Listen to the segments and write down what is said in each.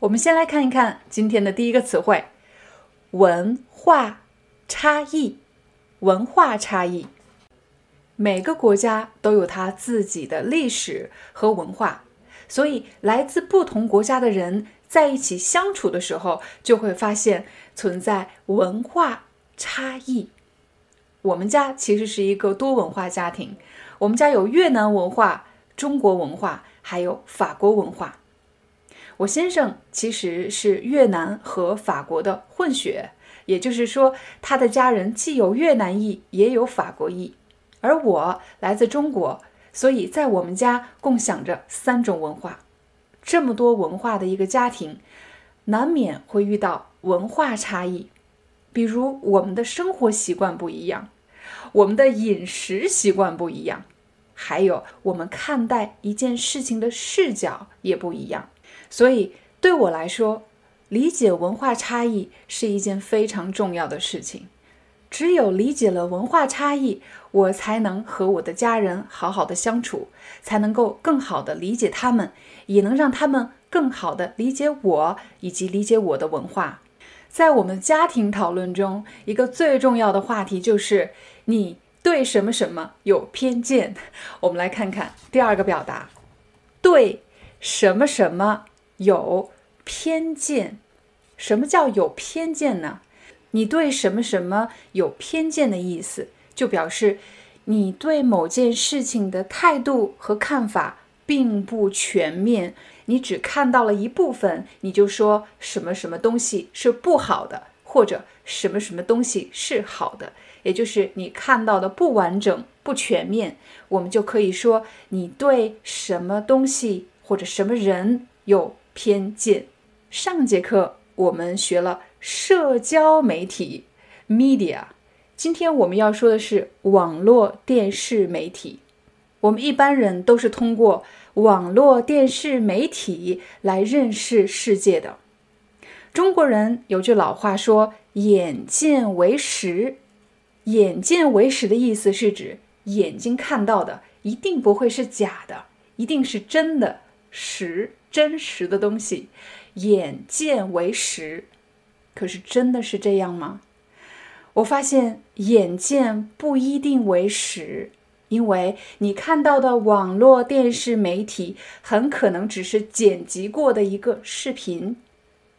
我们先来看一看今天的第一个词汇：文化差异。文化差异，每个国家都有它自己的历史和文化，所以来自不同国家的人在一起相处的时候，就会发现存在文化差异。我们家其实是一个多文化家庭，我们家有越南文化、中国文化，还有法国文化。我先生其实是越南和法国的混血，也就是说，他的家人既有越南裔，也有法国裔。而我来自中国，所以在我们家共享着三种文化。这么多文化的一个家庭，难免会遇到文化差异，比如我们的生活习惯不一样，我们的饮食习惯不一样，还有我们看待一件事情的视角也不一样。所以，对我来说，理解文化差异是一件非常重要的事情。只有理解了文化差异，我才能和我的家人好好的相处，才能够更好的理解他们，也能让他们更好的理解我以及理解我的文化。在我们家庭讨论中，一个最重要的话题就是你对什么什么有偏见。我们来看看第二个表达，对什么什么。有偏见，什么叫有偏见呢？你对什么什么有偏见的意思，就表示你对某件事情的态度和看法并不全面，你只看到了一部分，你就说什么什么东西是不好的，或者什么什么东西是好的，也就是你看到的不完整、不全面，我们就可以说你对什么东西或者什么人有。偏见。上节课我们学了社交媒体 （media），今天我们要说的是网络电视媒体。我们一般人都是通过网络电视媒体来认识世界的。中国人有句老话说：“眼见为实。”眼见为实的意思是指眼睛看到的一定不会是假的，一定是真的实。真实的东西，眼见为实，可是真的是这样吗？我发现眼见不一定为实，因为你看到的网络电视媒体很可能只是剪辑过的一个视频，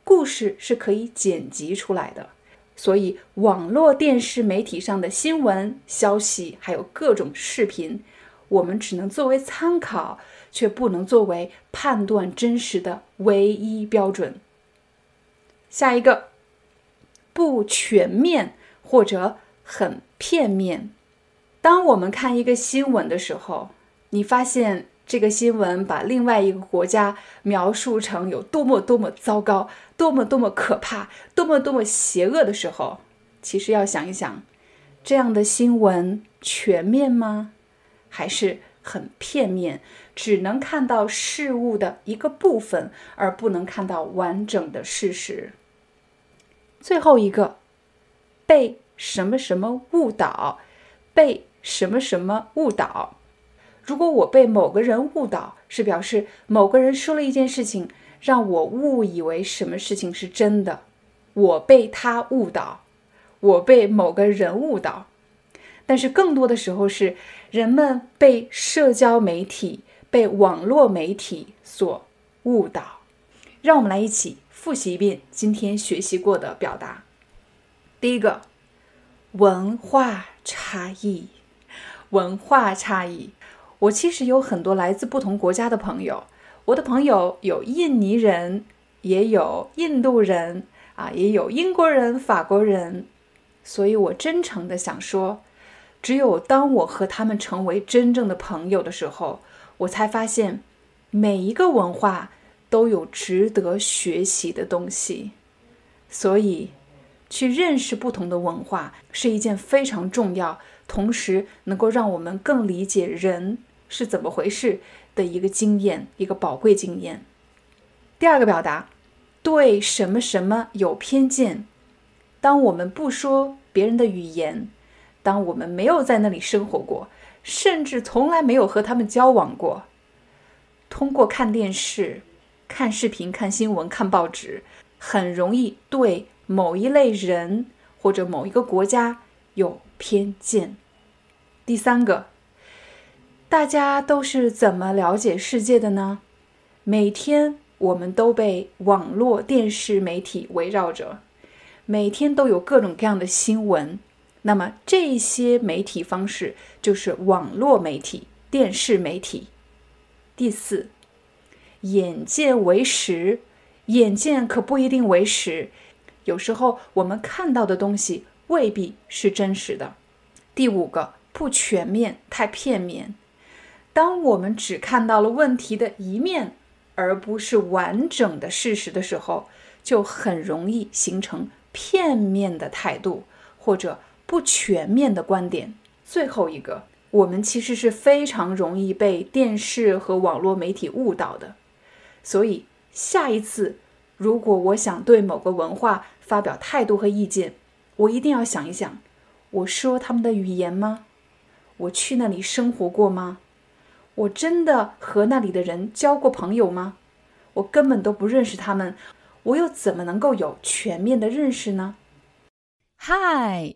故事是可以剪辑出来的，所以网络电视媒体上的新闻消息还有各种视频，我们只能作为参考。却不能作为判断真实的唯一标准。下一个，不全面或者很片面。当我们看一个新闻的时候，你发现这个新闻把另外一个国家描述成有多么多么糟糕、多么多么可怕、多么多么邪恶的时候，其实要想一想，这样的新闻全面吗？还是？很片面，只能看到事物的一个部分，而不能看到完整的事实。最后一个，被什么什么误导，被什么什么误导。如果我被某个人误导，是表示某个人说了一件事情，让我误以为什么事情是真的，我被他误导，我被某个人误导。但是更多的时候是人们被社交媒体、被网络媒体所误导。让我们来一起复习一遍今天学习过的表达。第一个，文化差异。文化差异。我其实有很多来自不同国家的朋友，我的朋友有印尼人，也有印度人，啊，也有英国人、法国人。所以我真诚的想说。只有当我和他们成为真正的朋友的时候，我才发现，每一个文化都有值得学习的东西，所以去认识不同的文化是一件非常重要，同时能够让我们更理解人是怎么回事的一个经验，一个宝贵经验。第二个表达，对什么什么有偏见。当我们不说别人的语言，当我们没有在那里生活过，甚至从来没有和他们交往过，通过看电视。看视频、看新闻、看报纸，很容易对某一类人或者某一个国家有偏见。第三个，大家都是怎么了解世界的呢？每天我们都被网络、电视媒体围绕着，每天都有各种各样的新闻。那么这些媒体方式就是网络媒体、电视媒体。第四。眼见为实，眼见可不一定为实。有时候我们看到的东西未必是真实的。第五个，不全面，太片面。当我们只看到了问题的一面，而不是完整的事实的时候，就很容易形成片面的态度或者不全面的观点。最后一个，我们其实是非常容易被电视和网络媒体误导的。所以，下一次如果我想对某个文化发表态度和意见，我一定要想一想：我说他们的语言吗？我去那里生活过吗？我真的和那里的人交过朋友吗？我根本都不认识他们，我又怎么能够有全面的认识呢嗨